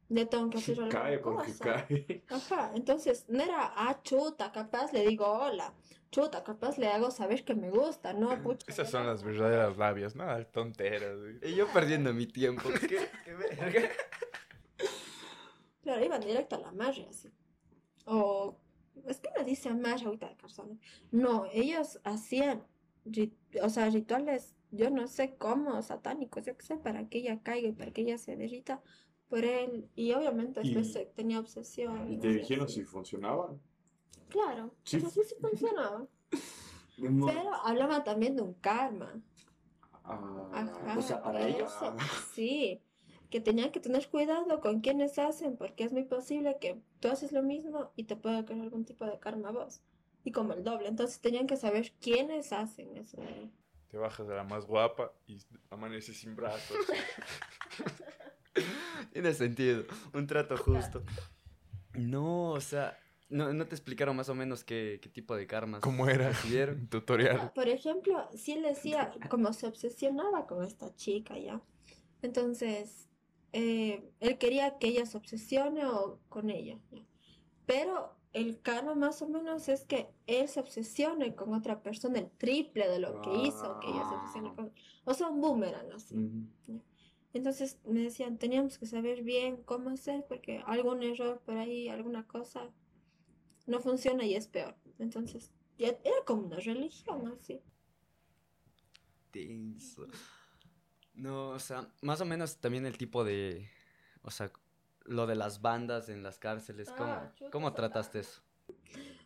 C: le tengo que hacer alguna
D: Cae porque
C: cosa.
D: cae.
C: Ajá, entonces no era, ah, chuta, capaz le digo hola, chuta, capaz le hago saber que me gusta, no, pucha.
A: Esas son las verdaderas rabias, nada, tonteras. güey.
B: Y yo perdiendo mi tiempo. ¿Qué, qué verga?
C: Claro, iban directo a la amarre, así. O, es que me dice amarre ahorita de calzones. No, ellos hacían, o sea, rituales, yo no sé cómo, satánicos, yo qué sé, para que ella caiga y para que ella se derrita por él. Y obviamente
D: Y-
C: después tenía obsesión.
D: ¿Y te dijeron si funcionaban?
C: Claro,
D: Sí.
C: o sea, sí, sí funcionaba.
D: No.
C: Pero hablaba también de un karma.
D: Ah,
C: Ajá,
E: o sea, para ellos.
C: eso, Sí, que tenían que tener cuidado con quienes hacen, porque es muy posible que tú haces lo mismo y te pueda caer algún tipo de karma a vos. Y como el doble, entonces tenían que saber quiénes hacen eso.
A: Te bajas a la más guapa y amaneces sin brazos.
B: Tiene sentido. Un trato justo. No, o sea, no, no te explicaron más o menos qué, qué tipo de karmas
A: ¿Cómo era?
B: recibieron.
A: Tutorial.
C: Por ejemplo, si él decía, como se obsesionaba con esta chica ya, entonces eh, él quería que ella se obsesione o con ella. ¿ya? Pero el karma más o menos es que él se obsesione con otra persona el triple de lo que hizo que ella se obsesione con. O sea, un boomerang así. Entonces me decían, teníamos que saber bien cómo hacer porque algún error por ahí, alguna cosa no funciona y es peor. Entonces, ya era como una religión así.
B: Tenso. No, o sea, más o menos también el tipo de. O sea, lo de las bandas en las cárceles, ¿cómo,
C: Ah,
B: ¿cómo trataste eso?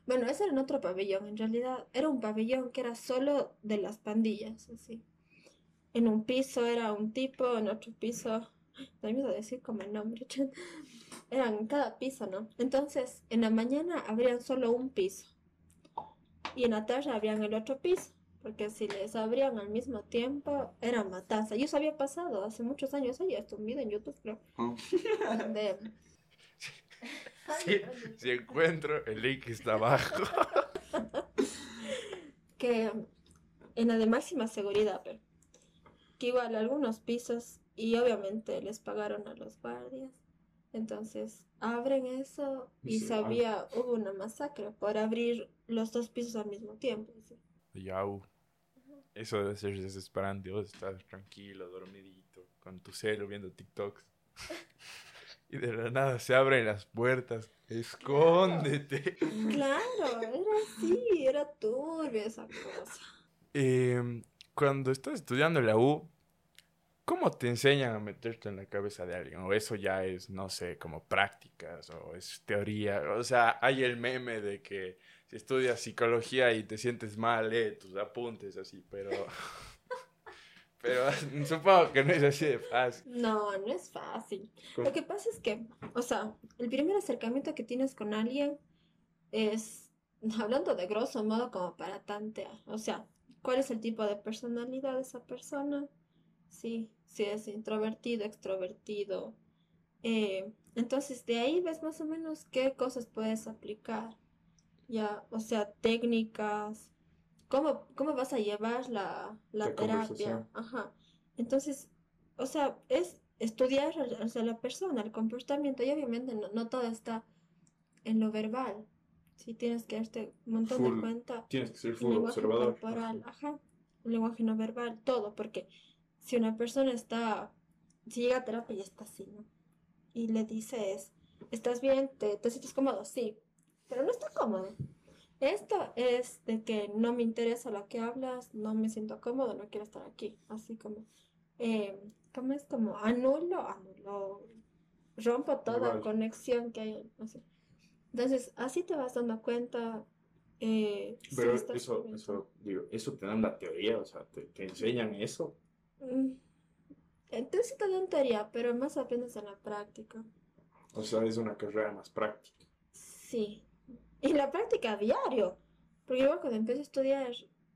C: Bueno, ese era en otro pabellón. En realidad era un pabellón que era solo de las pandillas, así. En un piso era un tipo, en otro piso, no me a decir como el nombre, eran en cada piso, ¿no? Entonces, en la mañana abrían solo un piso y en la tarde abrían el otro piso, porque si les abrían al mismo tiempo era matanza. Y eso había pasado hace muchos años, hay hasta un video en YouTube, creo, donde
A: Si, si encuentro, el link está abajo.
C: que en la de máxima seguridad, pero que igual algunos pisos y obviamente les pagaron a los guardias. Entonces abren eso y
A: Sí,
C: sabía, hubo una masacre por abrir los dos pisos al mismo tiempo. sí.
A: Yau. Eso debe ser desesperante. Vos estás tranquilo, dormidito, con tu celo viendo TikToks. Y de la nada se abren las puertas. Escóndete.
C: Claro, era así, era turbio esa cosa.
A: Em, cuando estás estudiando en la U, ¿cómo te enseñan a meterte en la cabeza de alguien? O eso ya es, no sé, como prácticas o es teoría. O sea, hay el meme de que si estudias psicología y te sientes mal, lee tus apuntes así, pero... Pero supongo que no es así de fácil.
C: No, no es fácil.
A: ¿Cómo?
C: Lo que pasa es que, o sea, el primer acercamiento que tienes con alguien es, hablando de grosso modo, como para tantear. O sea, ¿cuál es el tipo de personalidad de esa persona? Sí, si es introvertido, extrovertido. Eh, entonces, de ahí ves más o menos qué cosas puedes aplicar. Ya, o sea, técnicas. ¿Cómo, cómo vas a llevar la, la
D: La
C: terapia? Ajá. Entonces, o sea, es estudiar o sea, la persona, el comportamiento, y obviamente no, no todo está en lo verbal. Sí, tienes que darte un montón de cuenta.
D: tienes que ser full
C: lenguaje
D: observador.
C: corporal, ajá, el lenguaje no verbal, todo, porque si una persona está, si llega a terapia y está así, ¿no? Y le dices, ¿estás bien? ¿Te, te sientes cómodo? Sí, pero no está cómodo. Esto es de que no me interesa lo que hablas, no me siento cómodo, no quiero estar aquí. Así como, eh, ¿cómo es? Como anulo, anulo, rompo toda
D: Igual.
C: conexión que hay. así. Entonces, así te vas dando cuenta. eh,
D: Pero eso, eso, digo, eso te dan la teoría, o sea, te, te enseñan eso.
C: Mm, Entonces te dan teoría, pero más aprendes en la práctica.
D: O sea, es una carrera más práctica.
C: Sí. Y la práctica a diario. Porque yo cuando empecé a estudiar,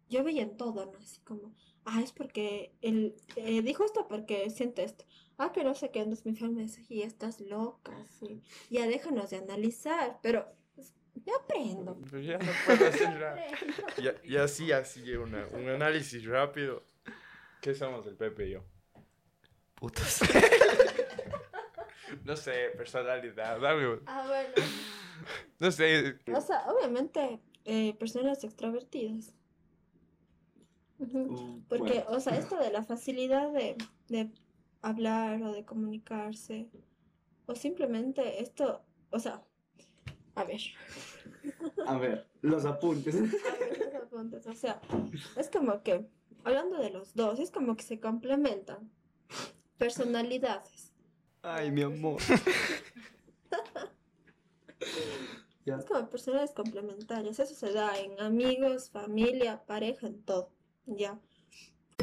C: yo veía en todo, ¿no? Así como, ah, es porque él eh, dijo esto porque siente esto. Ah, que no sé qué, me dice, y estás loca, sí. Ya déjanos de analizar, pero pues, yo aprendo.
A: Pero ya no puedo hacer nada. Y, y así, así, una- un análisis rápido. ¿Qué somos el Pepe y yo?
B: Putas.
A: No sé, personalidad, algo.
C: Ah, bueno.
A: No sé.
C: O sea, obviamente, eh, personas extrovertidas.
D: Mm,
C: Porque,
D: bueno.
C: o sea, esto de la facilidad de, de hablar o de comunicarse, o simplemente esto, o sea, a ver,
E: A ver, los apuntes.
C: a ver, los apuntes, o sea, es como que, hablando de los dos, es como que se complementan personalidades.
B: Ay, mi amor.
C: Es como personalidades complementarias, eso se da en amigos, familia, pareja, en todo, ya.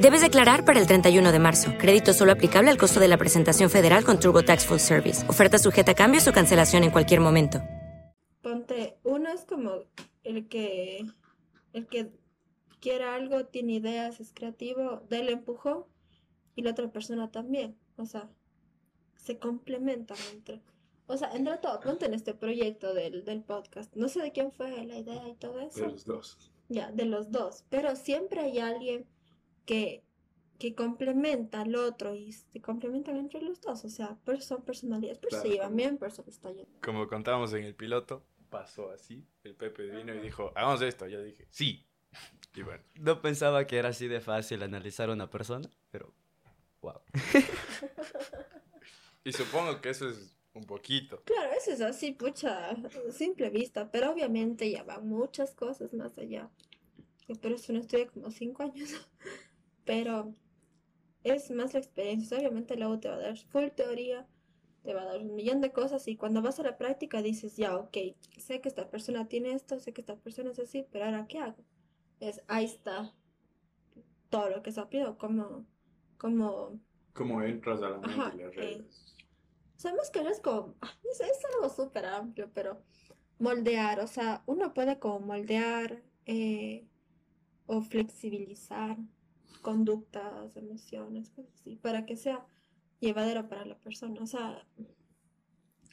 H: Debes declarar para el 31 de marzo. Crédito solo aplicable al costo de la presentación federal con TurboTax Full Service. Oferta sujeta a cambios o cancelación en cualquier momento.
C: Ponte, uno es como el que, el que quiere algo, tiene ideas, es creativo, da el empujón y la otra persona también. O sea, se complementan entre. O sea, entre todo, ponte en este proyecto del, del podcast. No sé de quién fue la idea y todo eso.
D: De los dos.
C: Ya, de los dos. Pero siempre hay alguien que, que complementa al otro y se complementan entre los dos. O sea, pero son personalidades. Pero se
A: Claro.
C: llevan bien, pero se está yendo.
A: Como contábamos en el piloto, pasó así. El Pepe vino y dijo, hagamos esto. Yo dije, sí. Y bueno,
B: No pensaba que era así de fácil analizar a una persona, pero wow.
A: y supongo que eso es un poquito.
C: Claro, eso es así, pucha, simple vista, pero obviamente ya van muchas cosas más allá. Pero es una estudia como cinco años, pero es más la experiencia. Obviamente luego te va a dar full teoría, te va a dar un millón de cosas y cuando vas a la práctica dices, ya, ok, sé que esta persona tiene esto, sé que esta persona es así, pero ahora ¿qué hago? Es, ahí está todo lo que se aprendido, como, como
D: ¿Cómo entras a la mente
C: Ajá,
D: y las
C: eh,
D: redes?
C: Sabemos que no es como, ah, es, es algo súper amplio, pero moldear, o sea, uno puede como moldear eh, o flexibilizar conductas, emociones, cosas así, para que sea llevadero para la persona, o sea,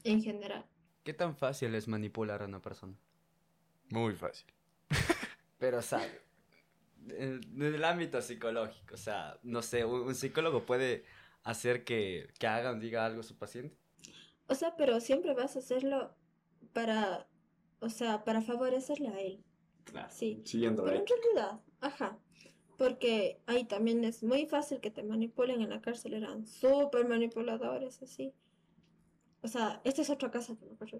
C: en general.
B: ¿Qué tan fácil es manipular a una persona?
A: Muy fácil.
B: Pero, o sea, en, en el ámbito psicológico, o sea, no sé, un, un psicólogo puede hacer que, que haga o diga algo a su paciente.
C: O sea, pero siempre vas a hacerlo para, o sea, para favorecerle a él.
D: Claro.
C: Sí.
D: Siguiendo
C: Pero en realidad, ajá. Porque ahí también es muy fácil que te manipulen en la cárcel, eran súper manipuladores, así. O sea, este es otro caso que me acuerdo.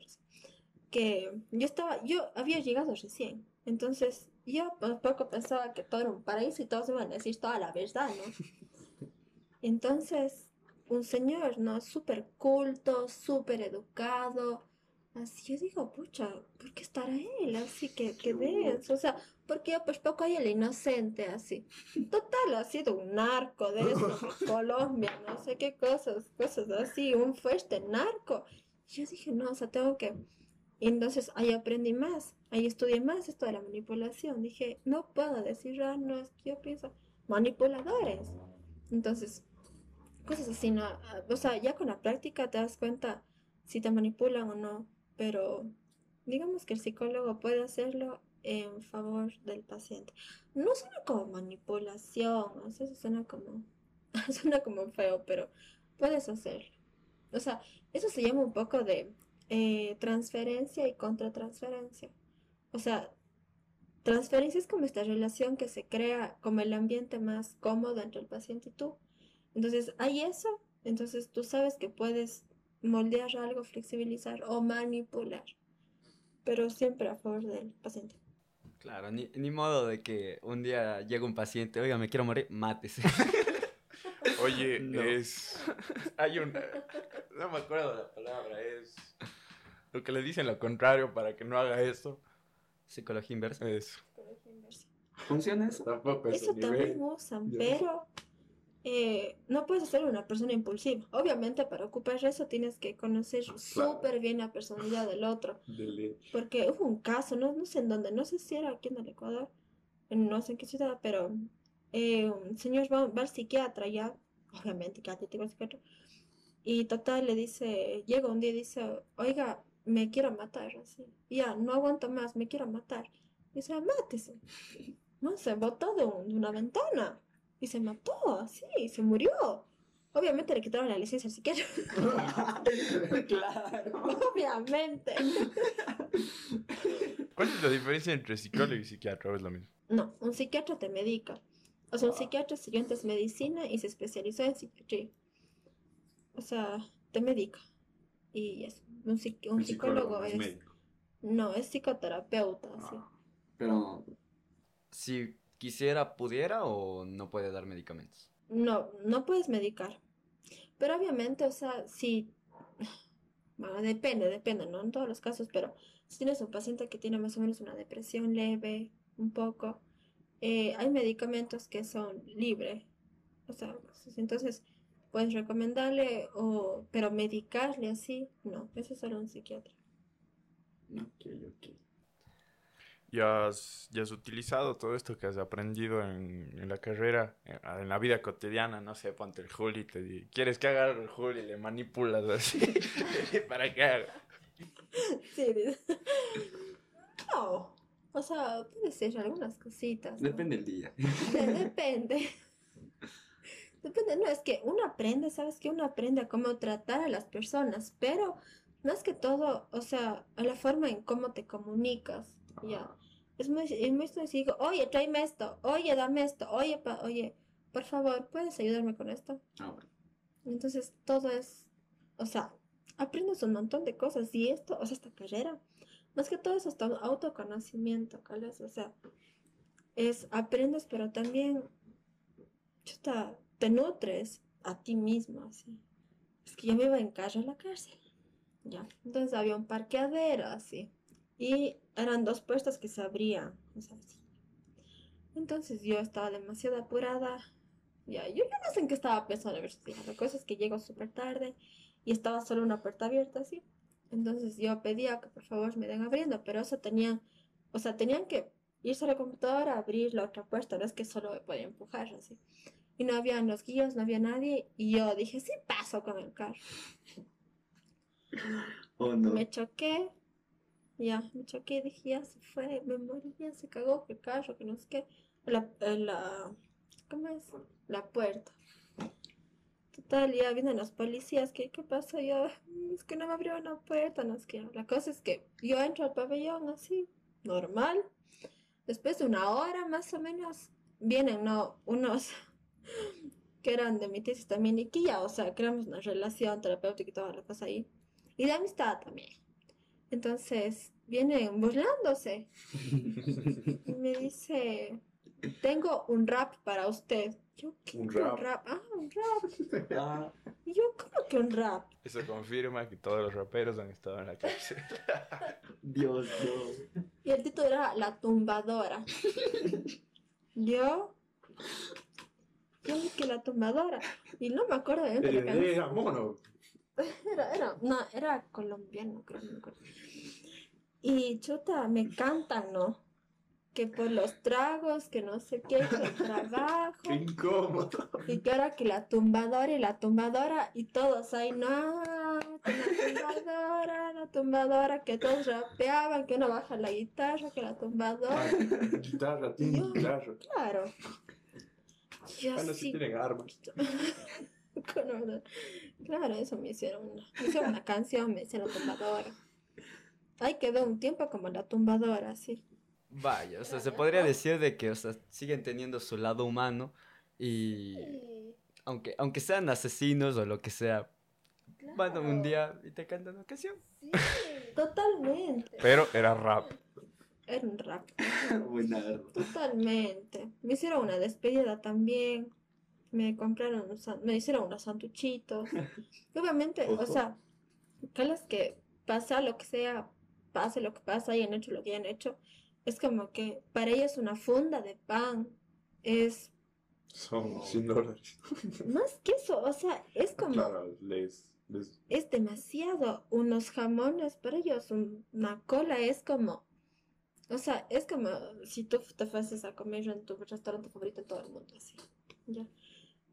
C: Que yo estaba, yo había llegado recién, entonces yo poco pensaba que todo era un paraíso y todos iban a decir toda la verdad, ¿no? Entonces, un señor, ¿no? Súper culto, súper educado. Así yo digo, pucha, ¿por qué estará él? Así que, que denso. O sea, porque yo pues poco hay el inocente, así. Total, ha sido un narco de eso, Colombia, no sé qué cosas, cosas así, un fuerte narco. Y yo dije, no, o sea, tengo que... Y entonces ahí aprendí más, ahí estudié más esto de la manipulación. Dije, no puedo decir, ah, no, es que yo pienso, manipuladores. Entonces, cosas así, ¿no? O sea, ya con la práctica te das cuenta si te manipulan o no, pero digamos que el psicólogo puede hacerlo en favor del paciente. No suena como manipulación, o sea, eso suena como, suena como feo, pero puedes hacerlo. O sea, eso se llama un poco de eh, transferencia y contratransferencia. O sea, transferencia es como esta relación que se crea como el ambiente más cómodo entre el paciente y tú. Entonces, hay eso, entonces tú sabes que puedes moldear algo, flexibilizar o manipular, pero siempre a favor del paciente.
B: Claro, ni, ni modo de que un día llegue un paciente, oiga, me quiero morir, mátese.
A: Oye,
B: No.
A: es. Hay una. No me acuerdo la palabra, es. Lo que le dicen lo contrario para que no haga eso.
B: Psicología inversa.
A: Eso.
E: ¿Funciona eso?
D: Tampoco es
C: Eso también usan, pero eh, no puedes ser una persona impulsiva. Obviamente, para ocupar eso tienes que conocer súper bien la personalidad del otro. Porque hubo un caso, no, no sé en dónde, no sé si era aquí en el Ecuador, no sé en qué ciudad, pero eh, un señor va, va al psiquiatra ya, obviamente que ti al psiquiatra, y total le dice, llega un día y dice, oiga, me quiero matar, así, ya, no aguanto más, me quiero matar. Y dice, mátese. No, se botó de, un- de una ventana y se mató, así, se murió. Obviamente le quitaron la licencia al psiquiatra.
E: claro.
C: Obviamente.
A: ¿Cuál es la diferencia entre psicólogo y psiquiatra? ¿O es lo mismo?
C: No, un psiquiatra te medica. O sea, un psiquiatra estudió antes medicina y se especializó en psiquiatría. O sea, te medica. Y es un, psiqui- un
E: El psicólogo es
C: es...
E: médico.
C: No, es psicoterapeuta, sí.
E: Pero
B: Si quisiera, pudiera o no puede dar medicamentos.
C: No, no puedes medicar. Pero obviamente, o sea, si... Bueno, depende, depende, no en todos los casos, pero si tienes un paciente que tiene más o menos una depresión leve, un poco, eh, hay medicamentos que son libres. O sea, entonces puedes recomendarle, o, pero medicarle así, no, eso es solo un psiquiatra.
E: Ok, ok.
A: ¿Ya has, ya has utilizado todo esto que has aprendido en, en la carrera, en, en la vida cotidiana? No sé, ponte el Juli y te di, ¿quieres que haga el Juli? Y le manipulas así para que haga.
C: Sí. No. O sea, puede ser algunas cositas. ¿no?
E: Depende del día.
C: De- depende. Depende, no, es que uno aprende, ¿sabes? Que uno aprende a cómo tratar a las personas, pero más que todo, o sea, a la forma en cómo te comunicas, ya. Es muy, es muy sencillo, oye, tráeme esto, oye, dame esto, oye, pa- oye, por favor, ¿puedes ayudarme con esto?
E: Ah, bueno.
C: Entonces, todo es, o sea, aprendes un montón de cosas y esto, o sea, esta carrera, más que todo es hasta autoconocimiento, ¿cales? O sea, es, aprendes, pero también, chuta, te nutres a ti mismo, así. Es que yo me iba en carro a la cárcel, ya. Entonces había un parqueadero, así. Y eran dos puestos que se abrían, o sea, así. Entonces yo estaba demasiado apurada. Ya, yo, no sé en qué estaba pensando. a ver, La cosa es que llego súper tarde y estaba solo una puerta abierta así. Entonces yo pedía que por favor me den abriendo, pero eso tenían, o sea, tenían que irse a la computadora, abrir la otra puerta, no es que solo me podía empujar así. Y no habían los guías, no había nadie, y yo dije, sí paso con el carro.
E: Oh, no.
C: Me choqué, ya, me choqué, dije, ya se fue, me morí, ya se cagó el carro, que no sé qué. La, eh, la, ¿cómo es? La puerta. Total, ya vienen los policías, ¿qué, qué pasó? Yo, "Mm, es que no me abrió la puerta, no es que. La cosa es que yo entro al pabellón así, normal. Después de una hora más o menos, vienen, ¿no? Unos que eran de mi tesis también, y que ya, o sea, creamos una relación terapéutica y toda la cosa ahí. Y de amistad también. Entonces, vienen burlándose. Y me dice, tengo un rap para usted. Yo, ¿qué?
A: Un
C: ¿Qué
A: rap.
C: Ah, un rap.
E: Ah,
C: Y yo, ¿cómo que un rap?
A: Eso confirma que todos los raperos han estado en la cárcel.
E: Dios, no.
C: Y el título era La tumbadora. Yo, yo que la tumbadora. Y no me acuerdo de la canción.
D: Era mono.
C: Era, era, no, era colombiano, creo, no me acuerdo. Y chuta, me cantan, ¿no? Que por los tragos, que no sé qué, que el trabajo.
D: Qué incómodo.
C: Y que ahora que la tumbadora y la tumbadora y todos ahí, no, que la tumbadora, la tumbadora, que todos rapeaban, que uno baja la guitarra, que la tumbadora.
D: Guitarra, tiene guitarra.
C: Claro. Yo
D: Bueno, sí
C: sí,
D: tienen armas.
C: con Claro, eso me hicieron una, me hicieron una canción, me hicieron tumbadora. Ahí quedó un tiempo como la tumbadora, sí.
B: Vaya, o sea, se podría decir de que, o sea, siguen teniendo su lado humano y aunque, aunque sean asesinos o lo que sea, van un día y te cantan una canción.
C: Totalmente.
A: Pero era rap.
C: Era un rap.
E: Buena.
C: Totalmente. Me hicieron una despedida también. Me compraron, un san- me hicieron unos santuchitos. Y obviamente, o sea, vez que pasa lo que sea, pase lo que pasa, hayan hecho lo que hayan hecho, es como que para ellos una funda de pan es
D: Son 100 dólares.
C: más que eso, o sea, es como,
D: Claro, les, les
C: es demasiado. Unos jamones para ellos, un- una cola es como, o sea, es como si tú te fueses a comer en tu restaurante favorito en todo el mundo, así. ¿ya?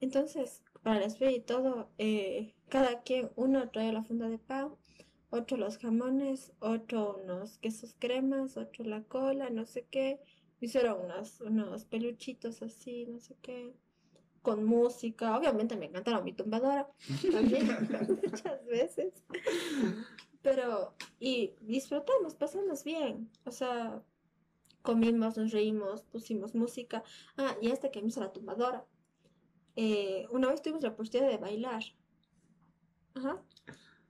C: Entonces, para la espera y todo, eh, cada quien, uno trae la funda de pan, otro los jamones, otro unos quesos cremas, otro la cola, no sé qué. Hicieron unos, unos peluchitos así, no sé qué, con música. Obviamente me encantaron mi tumbadora también muchas veces. Pero, y disfrutamos, pasamos bien. O sea, comimos, nos reímos, pusimos música. Ah, y hasta que hizo la tumbadora. Eh, una vez tuvimos la oportunidad de bailar. Ajá.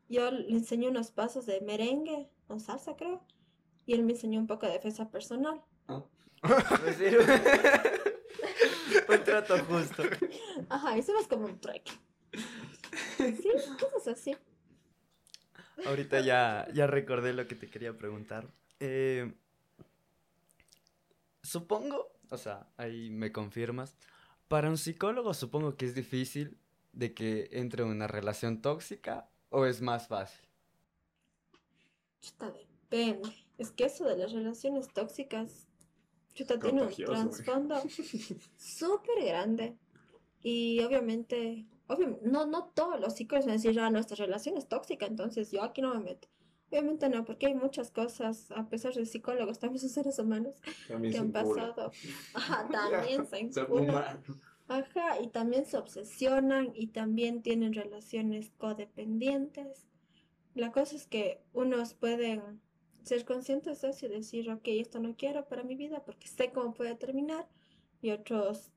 C: Yo le enseñé unos pasos de merengue o salsa, creo. Y él me enseñó un poco de defensa personal.
B: Sí, un trato justo.
C: Ajá, hicimos como un trek. Sí, cosas así.
B: Ahorita ya, ya recordé lo que te quería preguntar. Eh, supongo, o sea, ahí me confirmas, para un psicólogo supongo que es difícil de que entre en una relación tóxica o es más fácil.
C: Chuta, depende. Es que eso de las relaciones tóxicas, chuta, tiene un trasfondo súper grande. Y obviamente, obvio- no, no todos los psicólogos van a decir, ah, nuestra relación es tóxica, entonces yo aquí no me meto. Obviamente no, porque hay muchas cosas, a pesar de psicólogos, también son seres humanos
D: También
C: que
D: se
C: han pasado. Ajá, también se
D: humanos.
C: Ajá, y también se obsesionan y también tienen relaciones codependientes. La cosa es que unos pueden ser conscientes de eso y decir, ok, esto no quiero para mi vida porque sé cómo puede terminar, y otros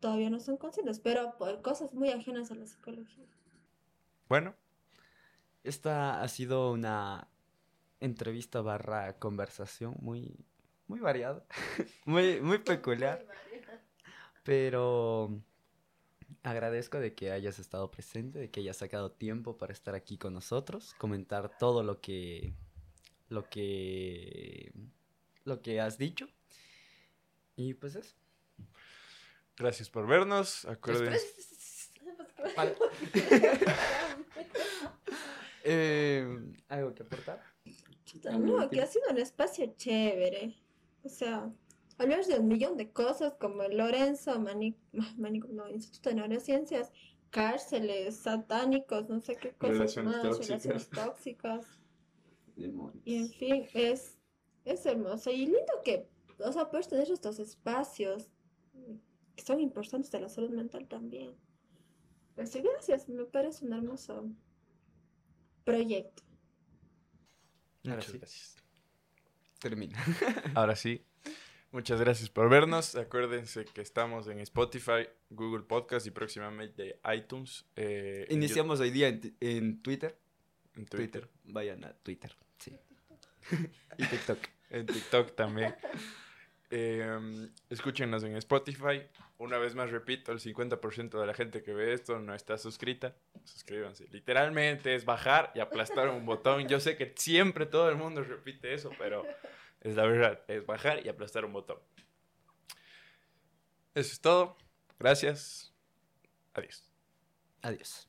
C: todavía no son conscientes, pero por cosas muy ajenas a la psicología.
A: Bueno,
B: Esta ha sido una entrevista barra conversación muy, muy variada, muy, muy peculiar. Pero agradezco de que hayas estado presente, de que hayas sacado tiempo para estar aquí con nosotros, comentar todo lo que lo que lo que has dicho. Y pues eso.
A: gracias por vernos. Acuérdense.
B: Vale. Eh, ¿Algo que aportar?
C: No, que ha sido un espacio chévere. O sea, hablar de un millón de cosas como el Lorenzo, Mani, Ma- Mani- no, Instituto de Neurociencias, cárceles, satánicos, no sé qué cosas
D: Relaciones
C: más,
D: tóxicas.
C: relaciones tóxicas.
E: Demonios.
C: Y en fin, es, es hermoso y lindo que, o sea, puedes tener estos espacios que son importantes de la salud mental también. Así, gracias, me parece un hermoso proyecto.
B: Ahora
A: Muchas
B: sí,
A: gracias.
B: termina.
A: Ahora sí. Muchas gracias por vernos. Acuérdense que estamos en Spotify, Google Podcast y próximamente iTunes. eh,
B: Iniciamos hoy día en, ti- en Twitter.
A: Twitter.
B: Vayan a Twitter, sí. y TikTok.
A: En TikTok también. Eh, escúchenos en Spotify. Una vez más repito, el 50% de la gente que ve esto no está suscrita. Suscríbanse. Literalmente es bajar y aplastar un botón. Yo sé que siempre todo el mundo repite eso, pero es la verdad. Es bajar y aplastar un botón. Eso es todo. Gracias. Adiós.
B: Adiós.